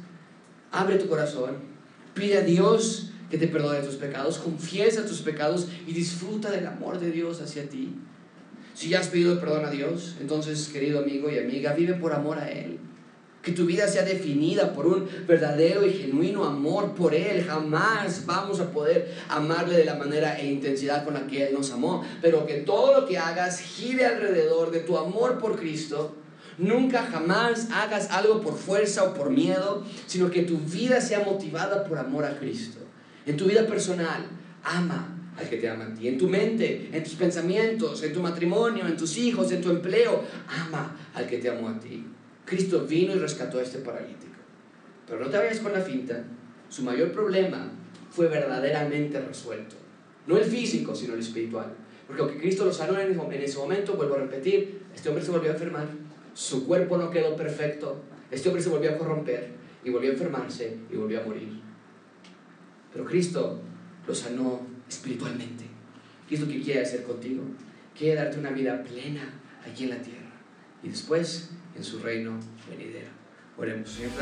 abre tu corazón, pide a Dios que te perdone tus pecados, confiesa tus pecados y disfruta del amor de Dios hacia ti. Si ya has pedido perdón a Dios, entonces, querido amigo y amiga, vive por amor a Él. Que tu vida sea definida por un verdadero y genuino amor por Él. Jamás vamos a poder amarle de la manera e intensidad con la que Él nos amó. Pero que todo lo que hagas gire alrededor de tu amor por Cristo. Nunca jamás hagas algo por fuerza o por miedo, sino que tu vida sea motivada por amor a Cristo. En tu vida personal, ama al que te ama a ti. En tu mente, en tus pensamientos, en tu matrimonio, en tus hijos, en tu empleo, ama al que te amó a ti. Cristo vino y rescató a este paralítico. Pero no te vayas con la finta, su mayor problema fue verdaderamente resuelto. No el físico, sino el espiritual. Porque aunque Cristo lo sanó en ese momento, vuelvo a repetir, este hombre se volvió a enfermar, su cuerpo no quedó perfecto, este hombre se volvió a corromper y volvió a enfermarse y volvió a morir. Pero Cristo lo sanó espiritualmente. ¿Qué es lo que quiere hacer contigo? Quiere darte una vida plena aquí en la tierra. Y después en su reino venidero. Oremos, Señor,